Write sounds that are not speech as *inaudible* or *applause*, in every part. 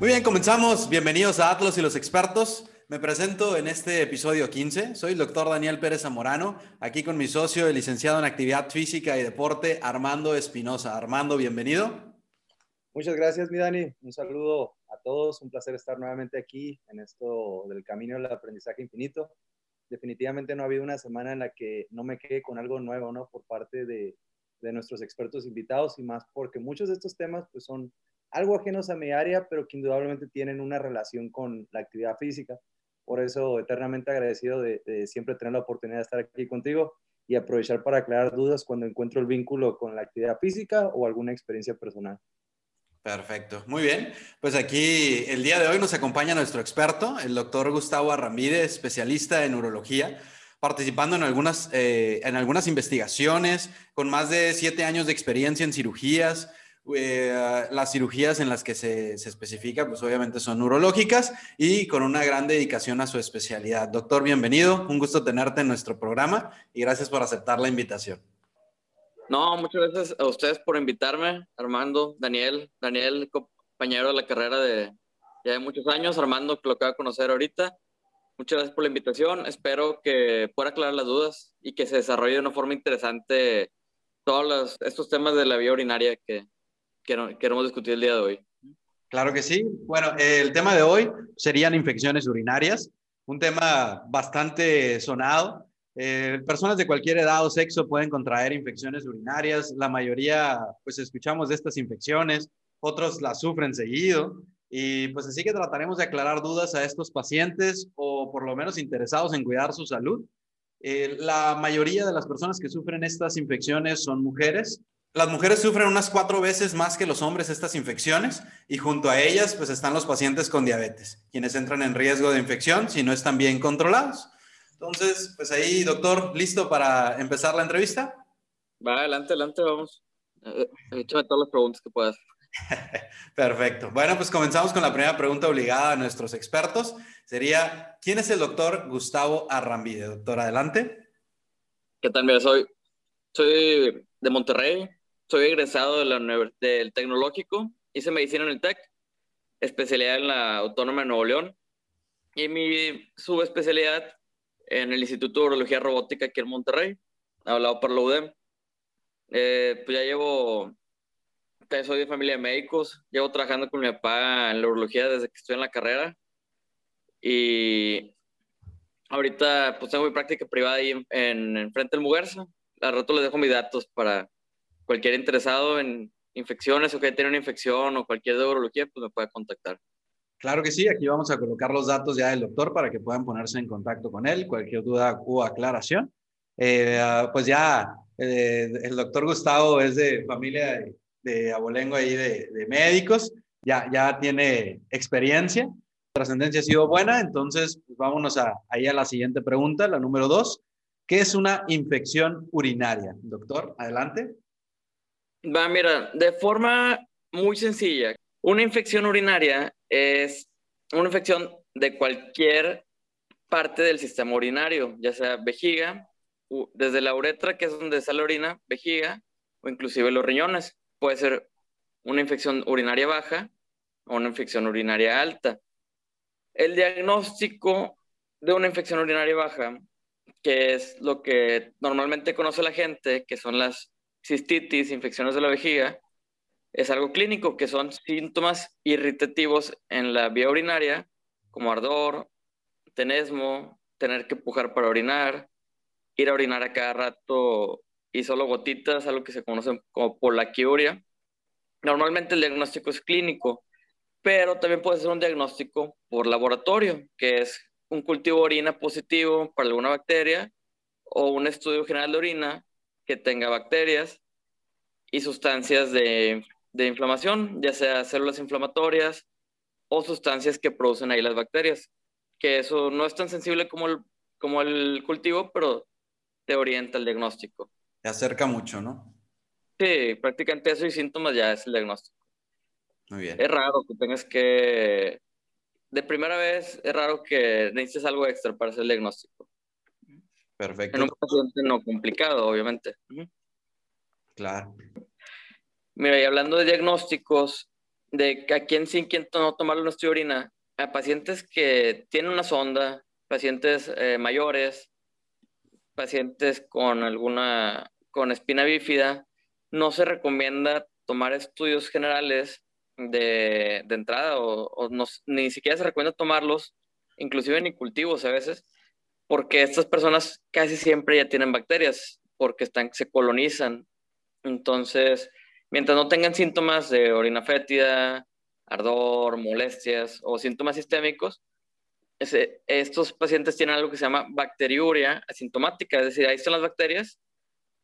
Muy bien, comenzamos. Bienvenidos a Atlas y los expertos. Me presento en este episodio 15. Soy el doctor Daniel Pérez Zamorano, aquí con mi socio, el licenciado en actividad física y deporte, Armando Espinosa. Armando, bienvenido. Muchas gracias, mi Dani. Un saludo a todos. Un placer estar nuevamente aquí en esto del camino del aprendizaje infinito. Definitivamente no ha habido una semana en la que no me quede con algo nuevo, ¿no? Por parte de, de nuestros expertos invitados y más porque muchos de estos temas pues son algo ajenos a mi área, pero que indudablemente tienen una relación con la actividad física. Por eso, eternamente agradecido de, siempre tener la oportunidad de estar aquí contigo y aprovechar para aclarar dudas cuando encuentro el vínculo con la actividad física o alguna experiencia personal. Perfecto, muy bien. Pues aquí el día de hoy nos acompaña nuestro experto, el doctor Gustavo Arramírez, especialista en urología, participando en algunas, eh, en algunas investigaciones, con más de siete años de experiencia en cirugías, eh, las cirugías en las que se, especifica, pues obviamente son neurológicas y con una gran dedicación a su especialidad. Doctor, bienvenido, un gusto tenerte en nuestro programa y gracias por aceptar la invitación. No, muchas gracias a ustedes por invitarme, Armando, Daniel, Daniel, compañero de la carrera de ya de muchos años, Armando, que lo acabo de conocer ahorita. Muchas gracias por la invitación. Espero que pueda aclarar las dudas y que se desarrolle de una forma interesante todos estos temas de la vía urinaria que, queremos discutir el día de hoy. Claro que sí. Bueno, el tema de hoy serían infecciones urinarias, un tema bastante sonado. Eh, personas de cualquier edad o sexo pueden contraer infecciones urinarias. La mayoría, pues escuchamos de estas infecciones, otros las sufren seguido. Y pues así que trataremos de aclarar dudas a estos pacientes o por lo menos interesados en cuidar su salud. Eh, la mayoría de las personas que sufren estas infecciones son mujeres las mujeres sufren unas cuatro veces más que los hombres estas infecciones y junto a ellas pues están los pacientes con diabetes, quienes entran en riesgo de infección si no están bien controlados. Entonces, pues ahí, doctor, ¿listo para empezar la entrevista? Va, adelante, adelante, vamos. Eh, échame todas las preguntas que puedas. *laughs* Perfecto. Bueno, pues comenzamos con la primera pregunta obligada a nuestros expertos. Sería, ¿quién es el doctor Gustavo Arrambide? Doctor, adelante. ¿Qué tal? Mira, soy, soy de Monterrey, soy egresado de la del Tecnológico, hice medicina en el TEC, especialidad en la Autónoma de Nuevo León y mi subespecialidad en el Instituto de Urología Robótica aquí en Monterrey, hablado por la UDEM. Eh, pues ya llevo, soy de familia de médicos, llevo trabajando con mi papá en la urología desde que estoy en la carrera y ahorita pues tengo mi práctica privada ahí en, en, frente del Muguerza. Al rato les dejo mis datos para cualquier interesado en infecciones o que tiene una infección o cualquier de urología, pues me puede contactar. Claro que sí, aquí vamos a colocar los datos ya del doctor para que puedan ponerse en contacto con él, cualquier duda o aclaración. Eh, pues ya eh, el doctor Gustavo es de familia de, abolengo ahí de, de, médicos, ya, ya tiene experiencia, trascendencia ha sido buena, entonces pues vámonos a, ahí a la siguiente pregunta, la número dos. ¿Qué es una infección urinaria? Doctor, adelante. Va, mira, de forma muy sencilla, una infección urinaria es una infección de cualquier parte del sistema urinario, ya sea vejiga, desde la uretra, que es donde sale la orina, vejiga, o inclusive los riñones. Puede ser una infección urinaria baja o una infección urinaria alta. El diagnóstico de una infección urinaria baja, que es lo que normalmente conoce la gente, que son las cistitis, infecciones de la vejiga, es algo clínico, que son síntomas irritativos en la vía urinaria, como ardor, tenesmo, tener que pujar para orinar, ir a orinar a cada rato y solo gotitas, algo que se conoce como polaquiuria. Normalmente el diagnóstico es clínico, pero también puede ser un diagnóstico por laboratorio, que es un cultivo de orina positivo para alguna bacteria o un estudio general de orina que tenga bacterias y sustancias de, de inflamación, ya sea células inflamatorias o sustancias que producen ahí las bacterias, que eso no es tan sensible como el, como el cultivo, pero te orienta el diagnóstico. Te acerca mucho, ¿no? Sí, prácticamente eso y síntomas ya es el diagnóstico. Muy bien. Es raro que tengas que, de primera vez, es raro que necesites algo extra para hacer el diagnóstico. Perfecto. En un paciente no complicado, obviamente. Claro. Mira, y hablando de diagnósticos, de a quién sí, quién no tomar nuestra orina, a pacientes que tienen una sonda, pacientes eh, mayores, pacientes con alguna, con espina bífida, no se recomienda tomar estudios generales de, de entrada o, no, ni siquiera se recomienda tomarlos, inclusive ni cultivos a veces, porque estas personas casi siempre ya tienen bacterias, porque están, se colonizan. Entonces, mientras no tengan síntomas de orina fétida, ardor, molestias o síntomas sistémicos, estos pacientes tienen algo que se llama bacteriuria asintomática, es decir, ahí están las bacterias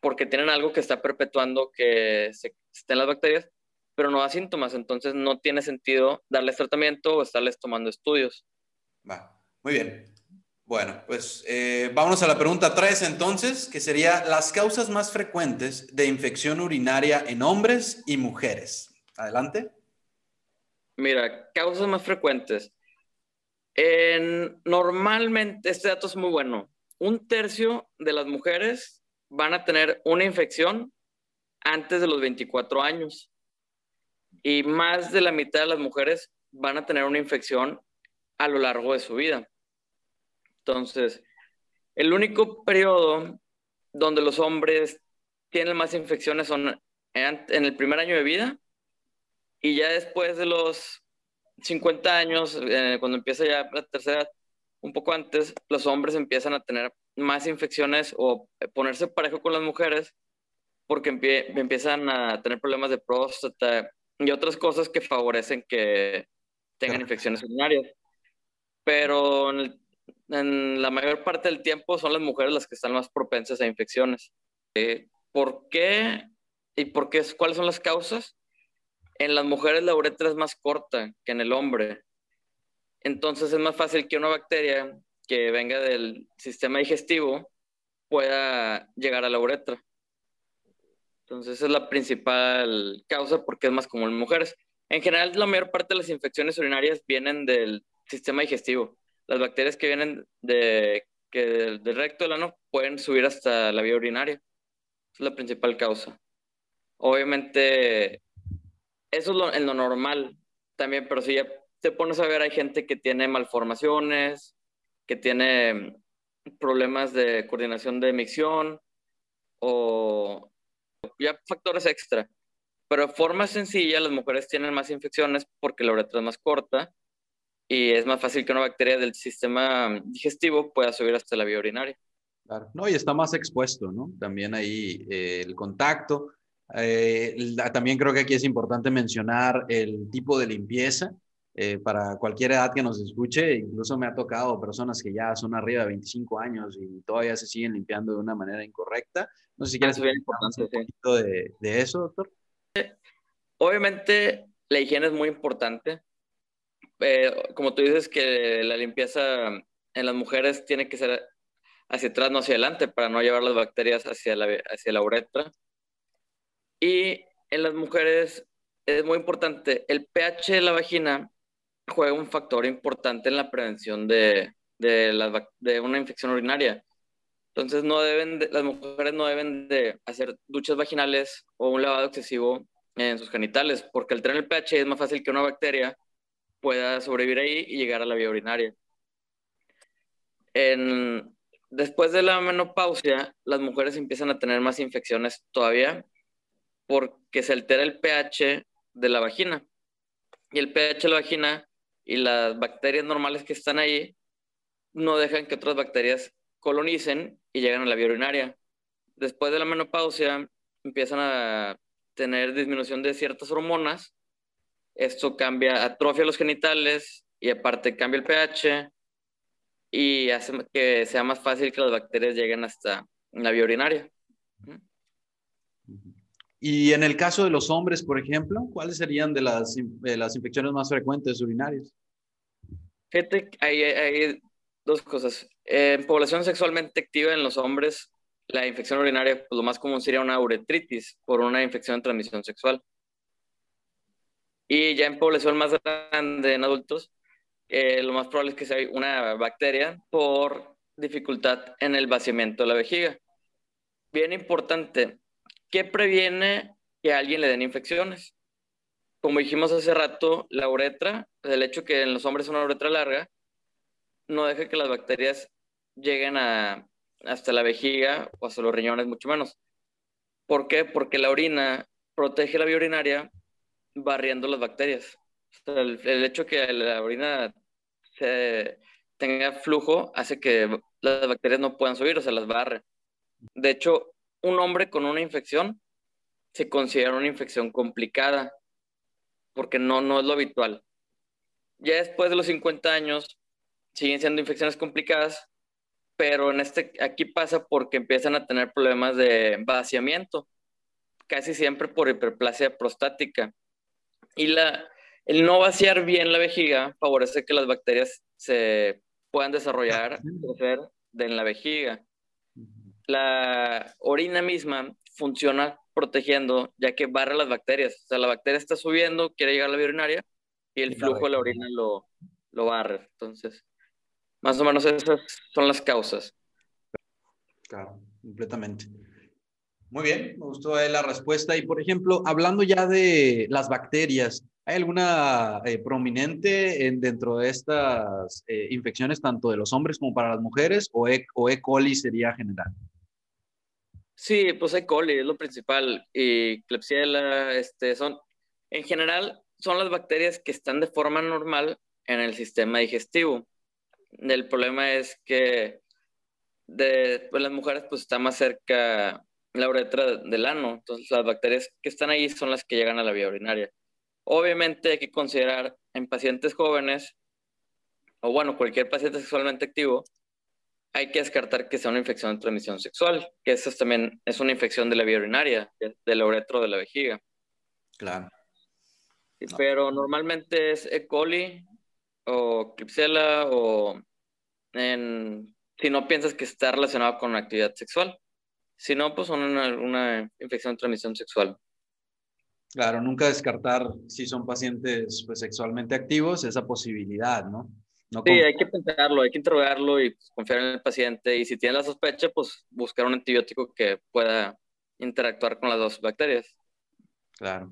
porque tienen algo que está perpetuando que se, estén las bacterias, pero no da síntomas, entonces no tiene sentido darles tratamiento o estarles tomando estudios. Va, muy bien. Bueno, pues eh, vámonos a la pregunta 3 entonces, que sería las causas más frecuentes de infección urinaria en hombres y mujeres. Adelante. Mira, causas más frecuentes. En, normalmente, este dato es muy bueno. Un tercio de las mujeres van a tener una infección antes de los 24 años y más de la mitad de las mujeres van a tener una infección a lo largo de su vida. Entonces, el único periodo donde los hombres tienen más infecciones son en, el primer año de vida y ya después de los 50 años, eh, cuando empieza ya la tercera, un poco antes, los hombres empiezan a tener más infecciones o ponerse parejo con las mujeres porque empiezan a tener problemas de próstata y otras cosas que favorecen que tengan infecciones urinarias. Pero en, la mayor parte del tiempo son las mujeres las que están más propensas a infecciones. Eh, ¿Por qué? ¿Y por qué? ¿Cuáles son las causas? En las mujeres la uretra es más corta que en el hombre. Entonces es más fácil que una bacteria que venga del sistema digestivo pueda llegar a la uretra. Entonces es la principal causa porque es más común en mujeres. En general, la mayor parte de las infecciones urinarias vienen del sistema digestivo. Las bacterias que vienen de, que del, recto del ano pueden subir hasta la vía urinaria. es la principal causa. Obviamente, eso es lo, en lo normal también, pero si ya te pones a ver, hay gente que tiene malformaciones, que tiene problemas de coordinación de emisión o ya factores extra. Pero de forma sencilla, las mujeres tienen más infecciones porque la uretra es más corta y es más fácil que una bacteria del sistema digestivo pueda subir hasta la vía urinaria. Claro, no, y está más expuesto, ¿no? También ahí eh, el contacto. Eh, también creo que aquí es importante mencionar el tipo de limpieza. Eh, para cualquier edad que nos escuche, incluso me ha tocado personas que ya son arriba de 25 años y todavía se siguen limpiando de una manera incorrecta. No sé si quieres hablar importante, un poquito de, de, eso, doctor. Obviamente, la higiene es muy importante. Eh, como tú dices que la limpieza en las mujeres tiene que ser hacia atrás, no hacia adelante, para no llevar las bacterias hacia la, hacia la uretra. Y en las mujeres es muy importante, el pH de la vagina juega un factor importante en la prevención de, de, una infección urinaria. Entonces, no deben las mujeres no deben de hacer duchas vaginales o un lavado excesivo en sus genitales, porque al tener el pH es más fácil que una bacteria pueda sobrevivir ahí y llegar a la vía urinaria. Después de la menopausia, las mujeres empiezan a tener más infecciones todavía porque se altera el pH de la vagina. Y el pH de la vagina y las bacterias normales que están ahí no dejan que otras bacterias colonicen y lleguen a la vía urinaria. Después de la menopausia empiezan a tener disminución de ciertas hormonas. Esto cambia, atrofia los genitales y aparte cambia el pH y hace que sea más fácil que las bacterias lleguen hasta la vía urinaria. Y en el caso de los hombres, por ejemplo, ¿cuáles serían de las, las infecciones más frecuentes urinarias? Fíjate, hay, hay dos cosas. En población sexualmente activa en los hombres, la infección urinaria, pues lo más común sería una uretritis por una infección de transmisión sexual. Y ya en población más grande, en adultos, eh, lo más probable es que sea una bacteria por dificultad en el vaciamiento de la vejiga. Bien importante, ¿Qué previene que a alguien le den infecciones? como dijimos hace rato, la uretra, el hecho que en los hombres es una uretra larga, no deja que las bacterias lleguen a, hasta la vejiga o hasta los riñones, mucho menos. ¿Por qué? Porque la orina protege la vía urinaria barriendo las bacterias. el, el, hecho que la orina tenga flujo hace que las bacterias no puedan subir, o sea, las barre. De hecho, un hombre con una infección se considera una infección complicada, porque no, no es lo habitual. Ya después de los 50 años, siguen siendo infecciones complicadas, pero en este, aquí pasa porque empiezan a tener problemas de vaciamiento, casi siempre por hiperplasia prostática. Y la, el no vaciar bien la vejiga favorece que las bacterias se puedan desarrollar, crecer en la vejiga. La orina misma funciona protegiendo, ya que barra las bacterias. O sea, la bacteria está subiendo, quiere llegar a la vía urinaria y el flujo de la orina lo, lo barre. Entonces, más o menos esas son las causas. Claro, completamente. Muy bien, me gustó la respuesta. Y por ejemplo, hablando ya de las bacterias, ¿hay alguna eh, prominente en, dentro de estas eh, infecciones, tanto de los hombres como para las mujeres, o E. o e. coli sería general? Sí, pues E. coli es lo principal. Y Klebsiella, este, son, en general, son las bacterias que están de forma normal en el sistema digestivo. El problema es que de pues, las mujeres pues está más cerca la uretra del ano, entonces las bacterias que están ahí son las que llegan a la vía urinaria. Obviamente hay que considerar en pacientes jóvenes, o bueno, cualquier paciente sexualmente activo, hay que descartar que sea una infección de transmisión sexual, que eso también es una infección de la vía urinaria, de la uretra de la vejiga. Claro. Pero normalmente es E. coli o Klebsiella o en, si no piensas que está relacionado con actividad sexual. Si no, pues son una, infección de transmisión sexual. Claro, nunca descartar si son pacientes pues, sexualmente activos esa posibilidad, ¿no? sí, hay que pensarlo, hay que interrogarlo y pues, confiar en el paciente. Y si tiene la sospecha, pues buscar un antibiótico que pueda interactuar con las dos bacterias. Claro.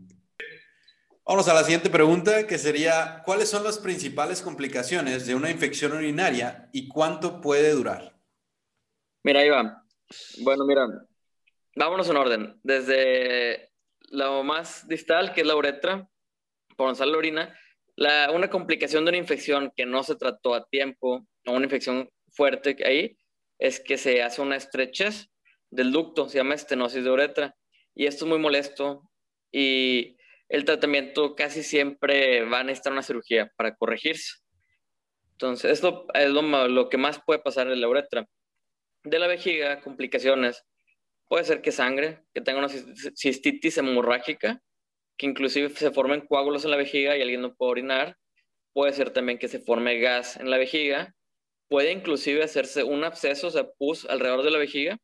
Vamos a la siguiente pregunta, que sería, ¿cuáles son las principales complicaciones de una infección urinaria y cuánto puede durar? Mira, va. Bueno, mira, vámonos en orden. Desde lo más distal, que es la uretra, por donde la orina, la, una complicación de una infección que no se trató a tiempo, o una infección fuerte ahí, es que se hace una estrechez del ducto, se llama estenosis de uretra, y esto es muy molesto y el tratamiento casi siempre va a necesitar una cirugía para corregirse. Entonces, esto es lo, que más puede pasar en la uretra. De la vejiga, complicaciones. Puede ser que sangre, que tenga una cistitis hemorrágica, que inclusive se formen coágulos en la vejiga y alguien no puede orinar. Puede ser también que se forme gas en la vejiga. Puede inclusive hacerse un absceso, o sea, pus alrededor de la vejiga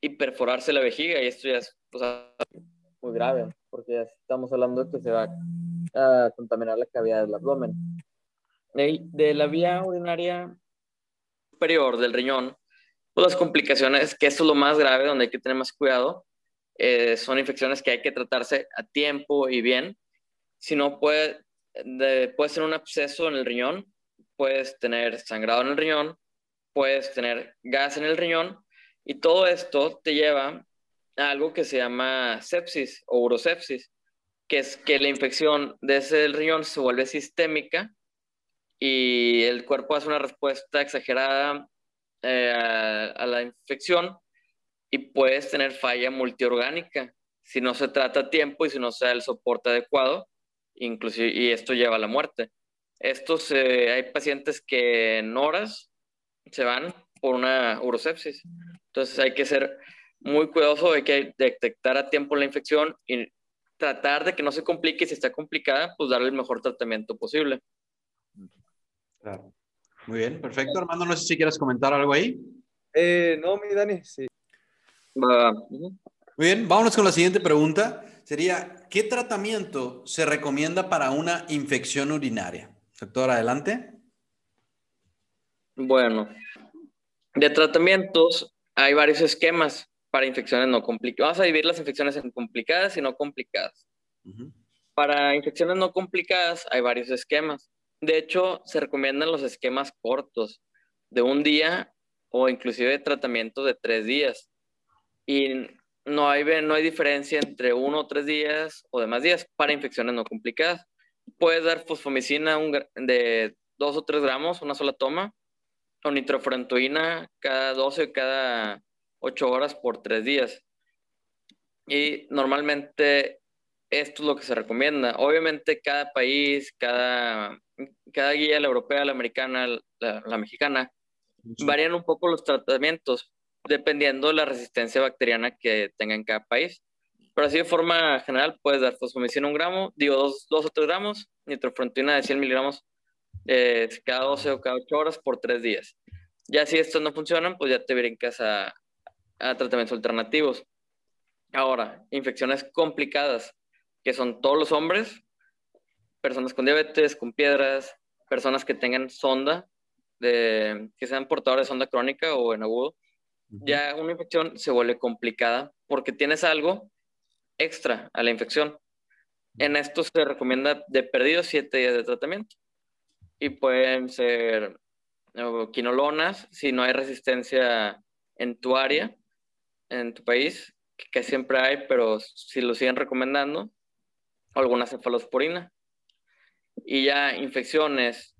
y perforarse la vejiga y esto ya es muy grave porque estamos hablando de que se va a contaminar la cavidad del abdomen. De, la vía urinaria superior del riñón, pues las complicaciones, que esto es lo más grave, donde hay que tener más cuidado, eh, son infecciones que hay que tratarse a tiempo y bien. Si no, puede, puede ser un absceso en el riñón, puedes tener sangrado en el riñón, puedes tener gas en el riñón, y todo esto te lleva algo que se llama sepsis o urosepsis, que es que la infección de ese riñón se vuelve sistémica y el cuerpo hace una respuesta exagerada eh, a, la infección y puedes tener falla multiorgánica si no se trata a tiempo y si no se da el soporte adecuado, inclusive, y esto lleva a la muerte. Estos, hay pacientes que en horas se van por una urosepsis. Entonces hay que ser muy cuidadoso, hay que detectar a tiempo la infección y tratar de que no se complique. Si está complicada, pues darle el mejor tratamiento posible. Claro. Muy bien, perfecto. Armando, no sé si quieres comentar algo ahí. Eh, no, mi Dani, sí. Muy bien, vámonos con la siguiente pregunta. Sería, ¿qué tratamiento se recomienda para una infección urinaria? Doctor, adelante. Bueno, de tratamientos hay varios esquemas para infecciones no complicadas. Vamos a dividir las infecciones en complicadas y no complicadas. Para infecciones no complicadas hay varios esquemas. De hecho, se recomiendan los esquemas cortos, de un día o inclusive tratamiento de tres días. Y no hay, no hay diferencia entre uno o tres días o demás días para infecciones no complicadas. Puedes dar fosfomicina de dos o tres gramos, una sola toma, o nitrofurantoína cada 12 o cada 8 horas por tres días. Y normalmente esto es lo que se recomienda. Obviamente cada país, cada, cada guía, la europea, la americana, la, mexicana, varían un poco los tratamientos dependiendo de la resistencia bacteriana que tenga en cada país. Pero así de forma general puedes dar fosfomicina un gramo, digo dos, dos o tres gramos, nitrofrontina de 100 miligramos eh, cada 12 o cada 8 horas por tres días. Ya si estos no funcionan, pues ya te brincas a, a tratamientos alternativos. Ahora, infecciones complicadas, que son todos los hombres, personas con diabetes, con piedras, personas que tengan sonda, de, que sean portadores de sonda crónica o en agudo, ya una infección se vuelve complicada porque tienes algo extra a la infección. En esto se recomienda de perdido siete días de tratamiento. Y pueden ser quinolonas si no hay resistencia en tu área, en tu país, que, siempre hay, pero si lo siguen recomendando, alguna cefalosporina. Y ya infecciones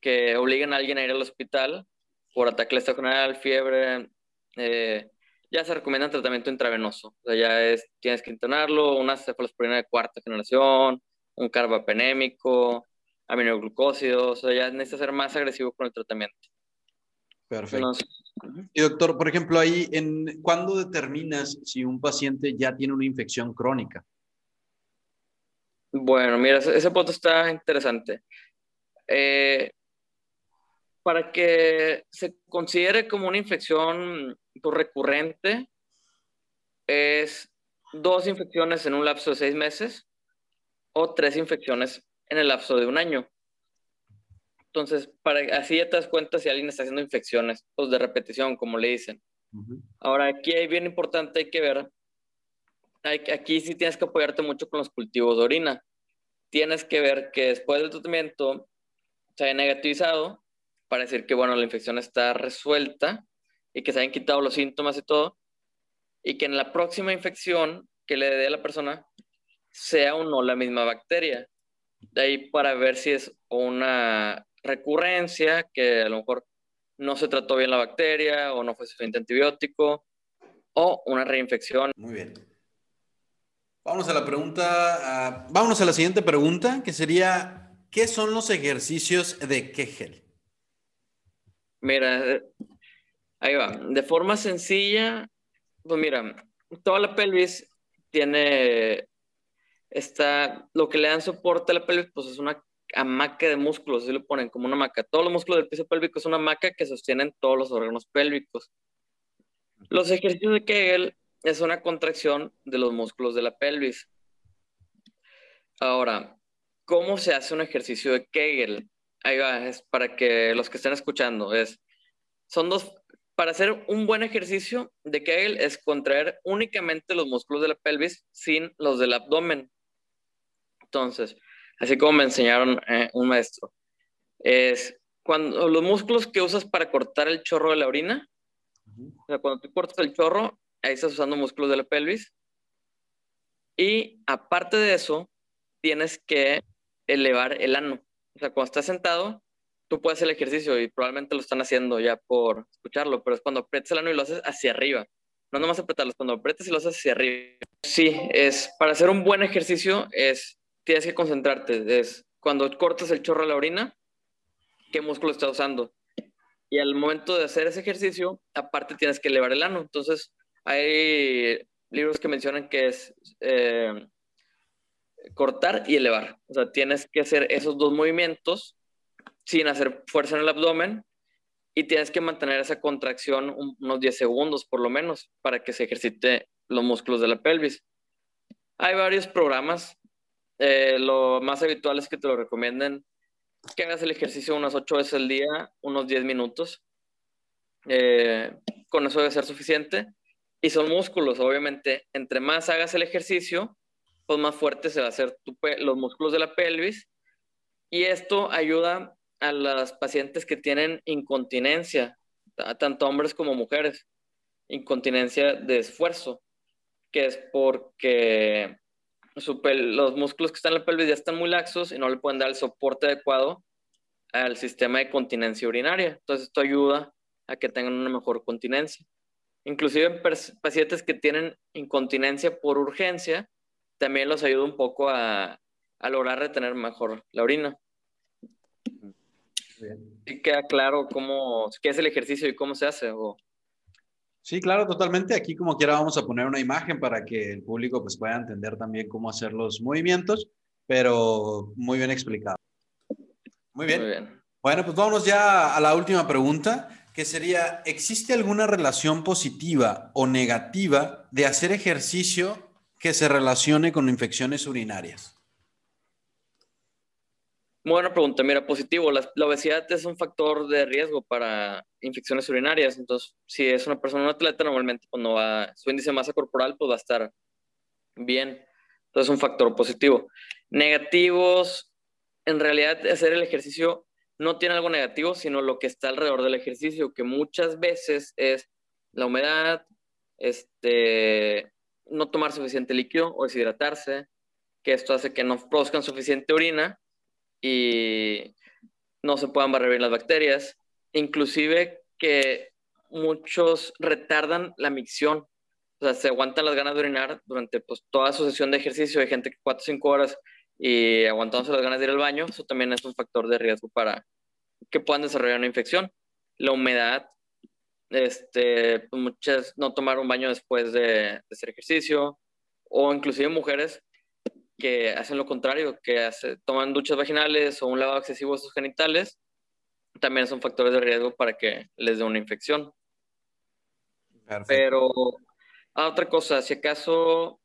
que obligan a alguien a ir al hospital por ataque estacional, fiebre, eh, ya se recomienda tratamiento intravenoso. O sea, ya es, tienes que internarlo, una cefalosporina de cuarta generación, un carbapenémico, aminoglucósidos, o sea, ya necesita ser más agresivo con el tratamiento. Perfecto. Y doctor, por ejemplo, ahí, en, ¿cuándo determinas si un paciente ya tiene una infección crónica? Bueno, mira, ese, punto está interesante. Eh, para que se considere como una infección recurrente, es dos infecciones en un lapso de seis meses o tres infecciones en el lapso de un año. Entonces, para, así ya te das cuenta si alguien está haciendo infecciones pues de repetición, como le dicen. Ahora, aquí hay bien importante, hay que ver, hay, aquí sí tienes que apoyarte mucho con los cultivos de orina. Tienes que ver que después del tratamiento se haya negativizado para decir que, bueno, la infección está resuelta y que se hayan quitado los síntomas y todo, y que en la próxima infección que le dé a la persona sea o no la misma bacteria. De ahí para ver si es una recurrencia, que a lo mejor no se trató bien la bacteria o no fue suficiente antibiótico, o una reinfección. Muy bien. Vamos a la pregunta, uh, vámonos a la siguiente pregunta, que sería, ¿qué son los ejercicios de Kegel? Mira, ahí va. De forma sencilla, pues mira, toda la pelvis tiene, está, lo que le dan soporte a la pelvis, pues es una hamaca de músculos, así lo ponen como una hamaca. Todos los músculos del piso pélvico es una hamaca que sostienen todos los órganos pélvicos. Los ejercicios de Kegel es una contracción de los músculos de la pelvis. Ahora, ¿cómo se hace un ejercicio de Kegel? Ahí va, es para que los que estén escuchando, es, son dos, para hacer un buen ejercicio de Kegel es contraer únicamente los músculos de la pelvis sin los del abdomen. Entonces, así como me enseñaron eh, un maestro, es cuando los músculos que usas para cortar el chorro de la orina, o sea, cuando tú cortas el chorro, ahí estás usando músculos de la pelvis. Y aparte de eso, tienes que elevar el ano. O sea, cuando estás sentado, tú puedes hacer el ejercicio y probablemente lo están haciendo ya por escucharlo, pero es cuando aprietas el ano y lo haces hacia arriba. No nomás apretarlo, cuando aprietas y lo haces hacia arriba. Sí, es para hacer un buen ejercicio es tienes que concentrarte, es cuando cortas el chorro de la orina, qué músculo estás usando. Y al momento de hacer ese ejercicio, aparte tienes que elevar el ano. Entonces, hay libros que mencionan que es eh, cortar y elevar. O sea, tienes que hacer esos dos movimientos sin hacer fuerza en el abdomen y tienes que mantener esa contracción unos 10 segundos por lo menos para que se ejercite los músculos de la pelvis. Hay varios programas. Eh, lo más habitual es que te lo recomienden que hagas el ejercicio unas 8 veces al día, unos 10 minutos. Eh, con eso debe ser suficiente. Y son músculos, obviamente. Entre más hagas el ejercicio, pues más fuerte se va a hacer los músculos de la pelvis. Y esto ayuda a las pacientes que tienen incontinencia, tanto hombres como mujeres, incontinencia de esfuerzo, que es porque los músculos que están en la pelvis ya están muy laxos y no le pueden dar el soporte adecuado al sistema de continencia urinaria. Entonces esto ayuda a que tengan una mejor continencia. Inclusive pacientes que tienen incontinencia por urgencia, también los ayuda un poco a, lograr retener mejor la orina. ¿Y queda claro cómo, qué es el ejercicio y cómo se hace? Sí, claro, totalmente. Aquí como quiera vamos a poner una imagen para que el público pues, pueda entender también cómo hacer los movimientos, pero muy bien explicado. Muy bien. Muy bien. Bueno, pues vámonos ya a la última pregunta, que sería, ¿existe alguna relación positiva o negativa de hacer ejercicio que se relacione con infecciones urinarias? Buena pregunta. Mira, positivo. La, obesidad es un factor de riesgo para infecciones urinarias. Entonces, si es una persona, un atleta, normalmente cuando va, su índice de masa corporal, pues va a estar bien. Entonces, es un factor positivo. Negativos, en realidad, hacer el ejercicio no tiene algo negativo, sino lo que está alrededor del ejercicio, que muchas veces es la humedad, este, no tomar suficiente líquido o deshidratarse, que esto hace que no produzcan suficiente orina y no se puedan barrer las bacterias, inclusive que muchos retardan la micción, o sea, se aguantan las ganas de orinar durante pues, toda su sesión de ejercicio, hay gente que 4 o 5 horas y aguantándose las ganas de ir al baño, eso también es un factor de riesgo para que puedan desarrollar una infección. La humedad, este, pues, muchas no tomar un baño después de, hacer ejercicio, o inclusive mujeres que hacen lo contrario, que toman duchas vaginales o un lavado excesivo de sus genitales, también son factores de riesgo para que les dé una infección. Pero, ah, otra cosa, si acaso,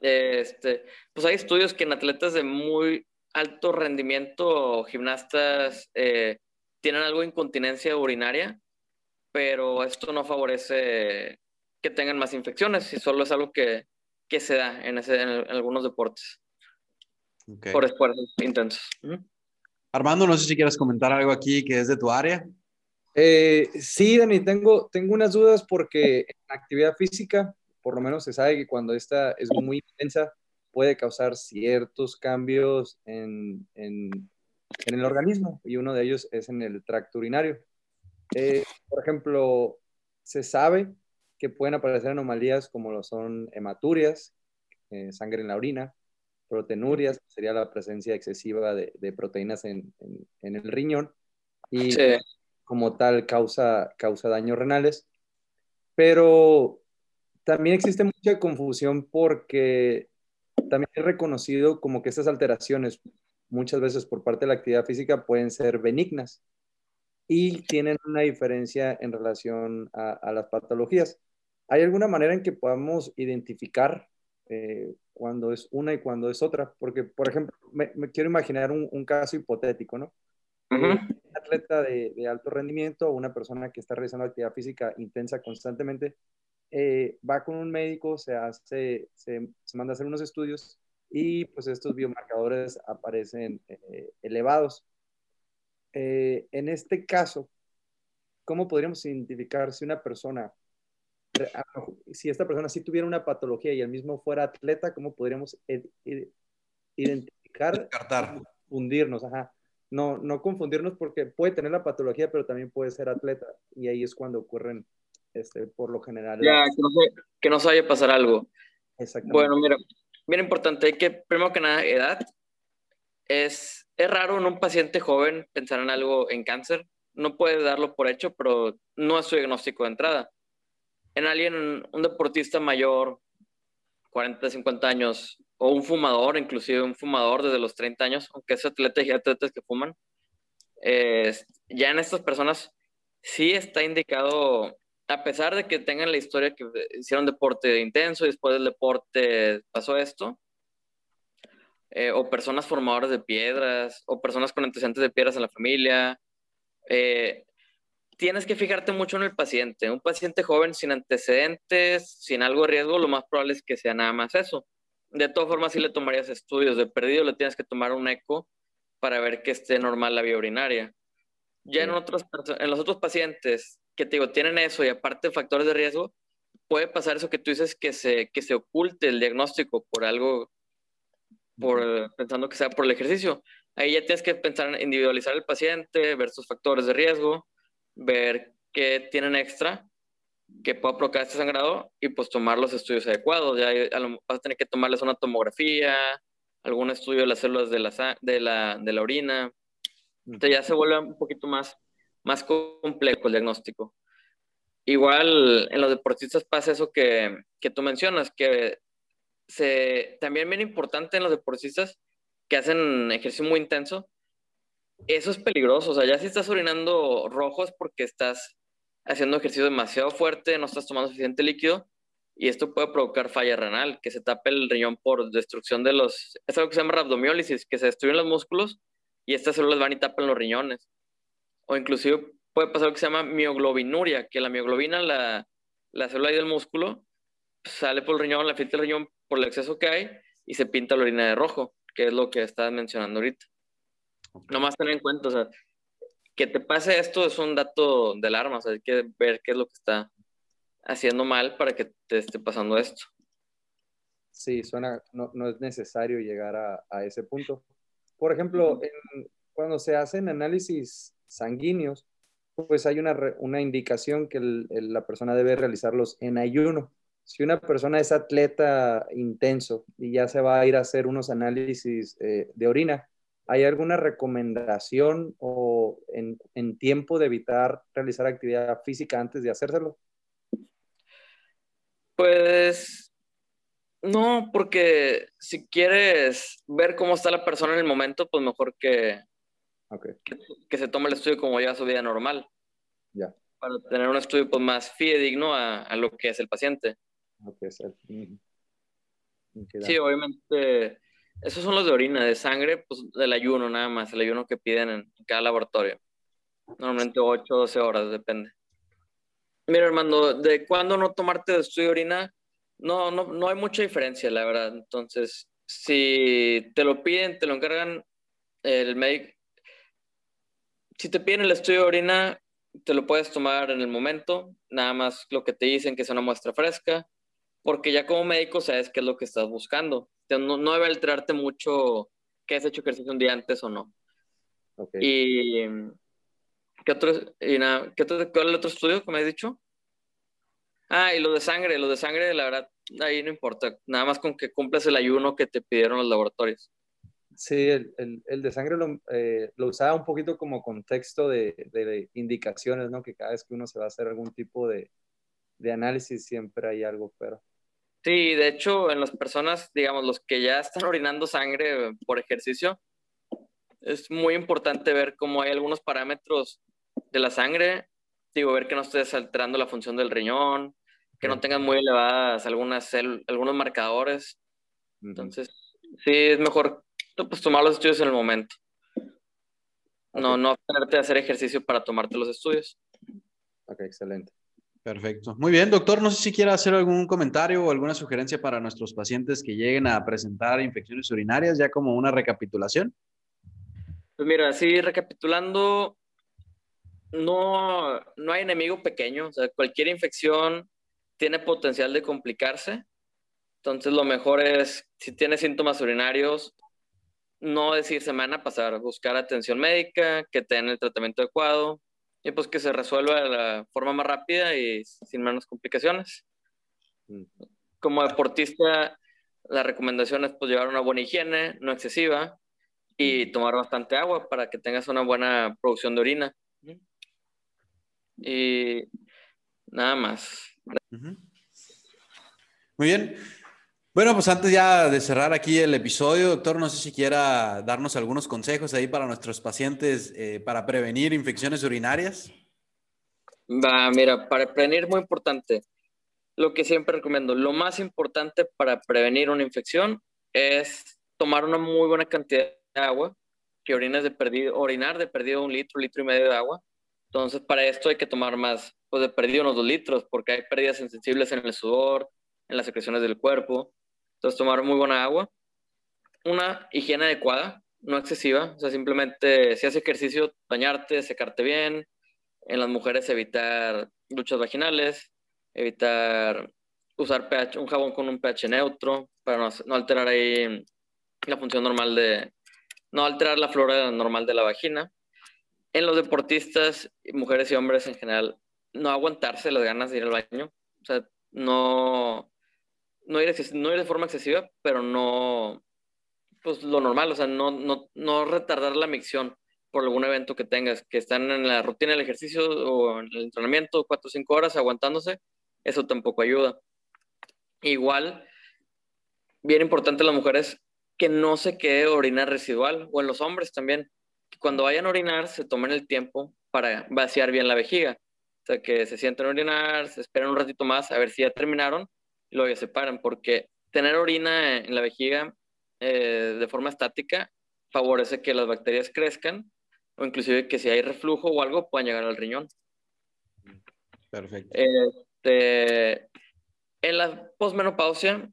este, pues hay estudios que en atletas de muy alto rendimiento o gimnastas eh, tienen algo de incontinencia urinaria, pero esto no favorece que tengan más infecciones y solo es algo que, que se da en, ese, en, algunos deportes por esfuerzos intensos. Armando, no sé si quieres comentar algo aquí que es de tu área. Eh, sí, Dani, tengo, tengo unas dudas porque en actividad física, por lo menos se sabe que cuando esta es muy intensa, puede causar ciertos cambios en, en, en el organismo y uno de ellos es en el tracto urinario. Eh, por ejemplo, se sabe que pueden aparecer anomalías como lo son hematurias, eh, sangre en la orina, proteinurias, que sería la presencia excesiva de, proteínas en, el riñón, y como tal causa, causa daños renales. Pero también existe mucha confusión porque también es reconocido como que estas alteraciones muchas veces por parte de la actividad física pueden ser benignas y tienen una diferencia en relación a, las patologías. ¿Hay alguna manera en que podamos identificar eh, cuando es una y cuando es otra? Porque, por ejemplo, me, quiero imaginar un, caso hipotético, ¿no? Un atleta de, alto rendimiento o una persona que está realizando actividad física intensa constantemente, eh, va con un médico, se, hace, se, manda a hacer unos estudios y pues estos biomarcadores aparecen eh, elevados. Eh, en este caso, ¿cómo podríamos identificar si una persona, si esta persona sí tuviera una patología y el mismo fuera atleta, cómo podríamos identificar, Descartar. confundirnos, ajá. No, no confundirnos porque puede tener la patología, pero también puede ser atleta y ahí es cuando ocurren, este, por lo general. Ya, que, no se, que no se vaya a pasar algo. Exactamente. Bueno, mira, bien importante, que, primero que nada, edad. Es es raro en un paciente joven pensar en algo en cáncer. No puede darlo por hecho, pero no es su diagnóstico de entrada. En alguien, un deportista mayor, 40, 50 años, o un fumador, inclusive un fumador desde los 30 años, aunque es atleta y atletas que fuman, ya en estas personas sí está indicado, a pesar de que tengan la historia que hicieron deporte intenso y después del deporte pasó esto, eh, o personas formadoras de piedras, o personas con antecedentes de piedras en la familia. Eh, tienes que fijarte mucho en el paciente. Un paciente joven sin antecedentes, sin algo de riesgo, lo más probable es que sea nada más eso. de todas formas sí le tomarías estudios. De perdido le tienes que tomar un eco para ver que esté normal la vía urinaria. Ya en, otros, en los otros pacientes que te digo, tienen eso y aparte factores de riesgo, puede pasar eso que tú dices que se, que se oculte el diagnóstico por algo, por, pensando que sea por el ejercicio. Ahí ya tienes que pensar en individualizar el paciente, ver sus factores de riesgo, ver qué tienen extra que pueda provocar este sangrado y pues tomar los estudios adecuados. Ya vas a tener que tomarles una tomografía, algún estudio de las células de la, de la, de la orina. Entonces ya se vuelve un poquito más, más complejo el diagnóstico. Igual en los deportistas pasa eso que, que tú mencionas, que se, también bien importante en los deportistas que hacen ejercicio muy intenso, eso es peligroso. O sea, ya si estás orinando rojo es porque estás haciendo ejercicio demasiado fuerte, no estás tomando suficiente líquido y esto puede provocar falla renal, que se tape el riñón por destrucción de los... Es algo que se llama rhabdomiólisis, que se destruyen los músculos y estas células van y tapan los riñones. O inclusive puede pasar lo que se llama mioglobinuria, que la mioglobina, la, la célula del músculo, sale por el riñón, la filtra el riñón por el exceso que hay y se pinta la orina de rojo, que es lo que estás mencionando ahorita. No más tener en cuenta, o sea, que te pase esto es un dato del arma, o sea, hay que ver qué es lo que está haciendo mal para que te esté pasando esto. Sí, suena, no, no es necesario llegar a, a, ese punto. Por ejemplo, cuando se hacen análisis sanguíneos, pues hay una, una indicación que la persona debe realizarlos en ayuno. Si una persona es atleta intenso y ya se va a ir a hacer unos análisis eh, de orina, ¿hay alguna recomendación o en, en tiempo de evitar realizar actividad física antes de hacérselo? Pues no, porque si quieres ver cómo está la persona en el momento, pues mejor que, que, se tome el estudio como ya su vida normal. Ya. Para tener un estudio pues, más fidedigno a, a lo que es el paciente. Sí, obviamente. Esos son los de orina, de sangre, pues del ayuno nada más, el ayuno que piden en cada laboratorio. Normalmente 8 o 12 horas, depende. Mira, Armando, de cuándo no tomarte de estudio de orina, no, no, no hay mucha diferencia, la verdad. Entonces, si te lo piden, te lo encargan, el médico, si te piden el estudio de orina, te lo puedes tomar en el momento, nada más lo que te dicen que es una muestra fresca, porque ya como médico sabes qué es lo que estás buscando. No, no debe alterarte mucho que has hecho ejercicio un día antes o no. Okay. Y ¿Qué otro, y nada, ¿qué otro, ¿Cuál es el otro estudio que me has dicho? Ah, y lo de sangre, lo de sangre, la verdad, ahí no importa. Nada más con que cumplas el ayuno que te pidieron los laboratorios. Sí, el, el, el de sangre lo, eh, lo, usaba un poquito como contexto de, de, indicaciones, ¿no? Que cada vez que uno se va a hacer algún tipo de, de análisis siempre hay algo, pero... Sí, de hecho, en las personas, digamos, los que ya están orinando sangre por ejercicio, es muy importante ver cómo hay algunos parámetros de la sangre, digo, ver que no estés alterando la función del riñón, que no tengan muy elevadas algunas algunos marcadores. Entonces, sí, es mejor pues, tomar los estudios en el momento. No, no tenerte a hacer ejercicio para tomarte los estudios. Ok, excelente. Perfecto. Muy bien, doctor. No sé si quiere hacer algún comentario o alguna sugerencia para nuestros pacientes que lleguen a presentar infecciones urinarias, ya como una recapitulación. Pues mira, sí, recapitulando, no, no hay enemigo pequeño, o sea, cualquier infección tiene potencial de complicarse. Entonces, lo mejor es, si tiene síntomas urinarios, no decir semana pasar, buscar atención médica, que tengan el tratamiento adecuado y pues que se resuelva de la forma más rápida y sin menos complicaciones. Como deportista, la recomendación es pues llevar una buena higiene, no excesiva, y tomar bastante agua para que tengas una buena producción de orina. Y nada más. Muy bien. Bueno, pues antes ya de cerrar aquí el episodio, doctor, no sé si quiera darnos algunos consejos ahí para nuestros pacientes eh, para prevenir infecciones urinarias. Va, mira, para prevenir muy importante, lo que siempre recomiendo, lo más importante para prevenir una infección es tomar una muy buena cantidad de agua, que orines de perdido, orinar de perdido un litro, litro y medio de agua, entonces, para esto hay que tomar más, pues de perdido unos dos litros, porque hay pérdidas insensibles en el sudor, en las secreciones del cuerpo. Entonces, tomar muy buena agua. Una higiene adecuada, no excesiva. O sea, simplemente si haces ejercicio, bañarte, secarte bien. En las mujeres, evitar duchas vaginales, evitar usar pH, un jabón con un pH neutro para no, no alterar ahí la función normal de, no alterar la flora normal de la vagina. En los deportistas, mujeres y hombres en general, no aguantarse las ganas de ir al baño. O sea, no, no, ir, no de forma excesiva, pero no, pues lo normal, o sea, no, no, no retardar la micción por algún evento que tengas, que están en la rutina del ejercicio o en el entrenamiento, cuatro o cinco horas aguantándose, eso tampoco ayuda. Igual, bien importante las mujeres que no se quede orina residual, o en los hombres también, que cuando vayan a orinar se tomen el tiempo para vaciar bien la vejiga. O sea, que se sienten orinar, se esperan un ratito más a ver si ya terminaron y luego ya se paran, porque tener orina en la vejiga eh, de forma estática favorece que las bacterias crezcan o inclusive que si hay reflujo o algo puedan llegar al riñón. Perfecto. Este, en la posmenopausia,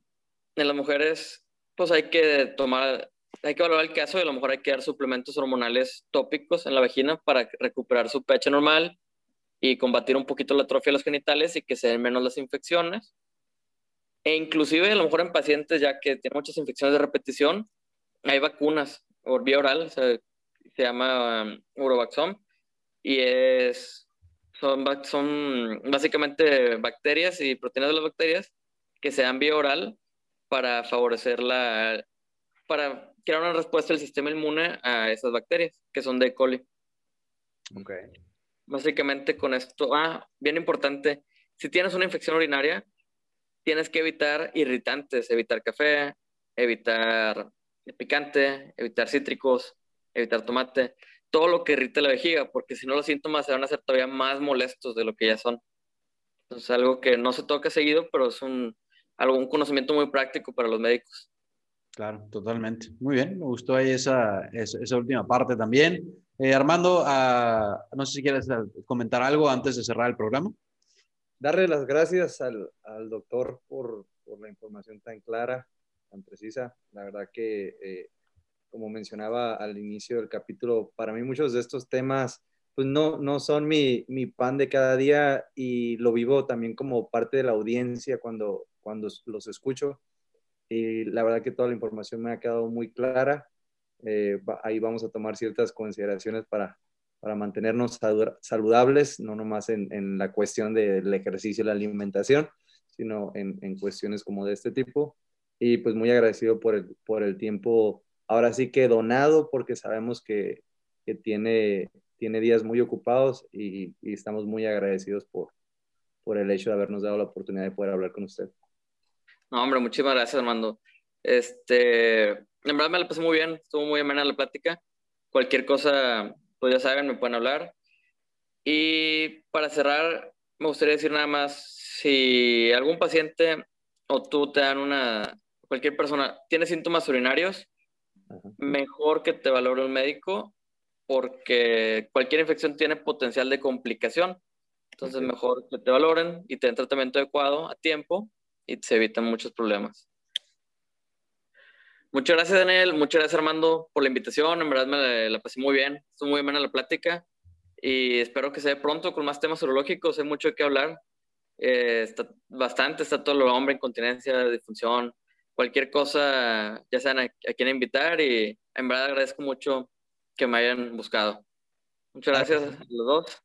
en las mujeres pues hay que tomar, hay que valorar el caso y a lo mejor hay que dar suplementos hormonales tópicos en la vagina para recuperar su pH normal y combatir un poquito la atrofia de los genitales y que se den menos las infecciones. E inclusive a lo mejor en pacientes ya que tienen muchas infecciones de repetición, hay vacunas por vía oral, se llama um, Urovaxom, y es, son, son básicamente bacterias y proteínas de las bacterias que se dan vía oral para favorecer la, para crear una respuesta del sistema inmune a esas bacterias, que son de E. coli. Ok. Básicamente con esto, ah, bien importante, si tienes una infección urinaria, tienes que evitar irritantes, evitar café, evitar picante, evitar cítricos, evitar tomate, todo lo que irrite la vejiga, porque si no los síntomas se van a hacer todavía más molestos de lo que ya son. Entonces, algo que no se toca seguido, pero es un, algún conocimiento muy práctico para los médicos. Claro, totalmente. Muy bien, me gustó ahí esa, esa, última parte también. Eh, Armando, uh, no sé si quieres comentar algo antes de cerrar el programa. Darle las gracias al, al doctor por, por, la información tan clara, tan precisa. La verdad que, eh, como mencionaba al inicio del capítulo, para mí muchos de estos temas pues no, no son mi, mi pan de cada día y lo vivo también como parte de la audiencia cuando, cuando los escucho. Y la verdad que toda la información me ha quedado muy clara. Eh, ahí vamos a tomar ciertas consideraciones para, para mantenernos saludables, no nomás en, en la cuestión del ejercicio y la alimentación, sino en, en, cuestiones como de este tipo. Y pues muy agradecido por el, por el tiempo, ahora sí que donado, porque sabemos que, que tiene, tiene días muy ocupados y, y, estamos muy agradecidos por, por el hecho de habernos dado la oportunidad de poder hablar con usted. No, hombre, muchísimas gracias, Armando. Este, en verdad me la pasé muy bien, estuvo muy amena la plática. Cualquier cosa, pues ya saben, me pueden hablar. Y para cerrar, me gustaría decir nada más, si algún paciente o tú te dan una, cualquier persona tiene síntomas urinarios, mejor que te valore un médico porque cualquier infección tiene potencial de complicación. Entonces, mejor que te valoren y te den tratamiento adecuado a tiempo y se evitan muchos problemas. Muchas gracias, Daniel. Muchas gracias, Armando, por la invitación. En verdad me la, pasé muy bien. Estuvo muy buena la plática y espero que se dé pronto con más temas urológicos. Hay mucho que hablar. Eh, está bastante, está todo lo hombre, incontinencia, disfunción, cualquier cosa, ya saben a, a quién invitar y en verdad agradezco mucho que me hayan buscado. Muchas gracias a los dos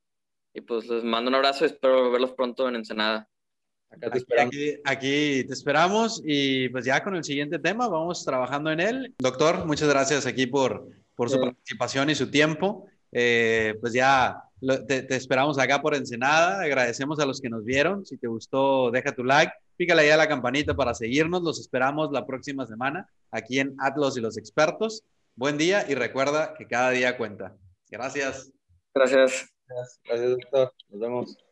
y pues les mando un abrazo y espero verlos pronto en Ensenada. Acá te esperamos. Aquí, aquí, te esperamos y pues ya con el siguiente tema vamos trabajando en él. Doctor, muchas gracias aquí por, por su participación y su tiempo. Eh, pues ya te, te, esperamos acá por Ensenada. Agradecemos a los que nos vieron. Si te gustó, deja tu like. Pícale ahí a la campanita para seguirnos. Los esperamos la próxima semana aquí en Atlas y los expertos. Buen día y recuerda que cada día cuenta. Gracias. Gracias. Gracias, doctor. Nos vemos.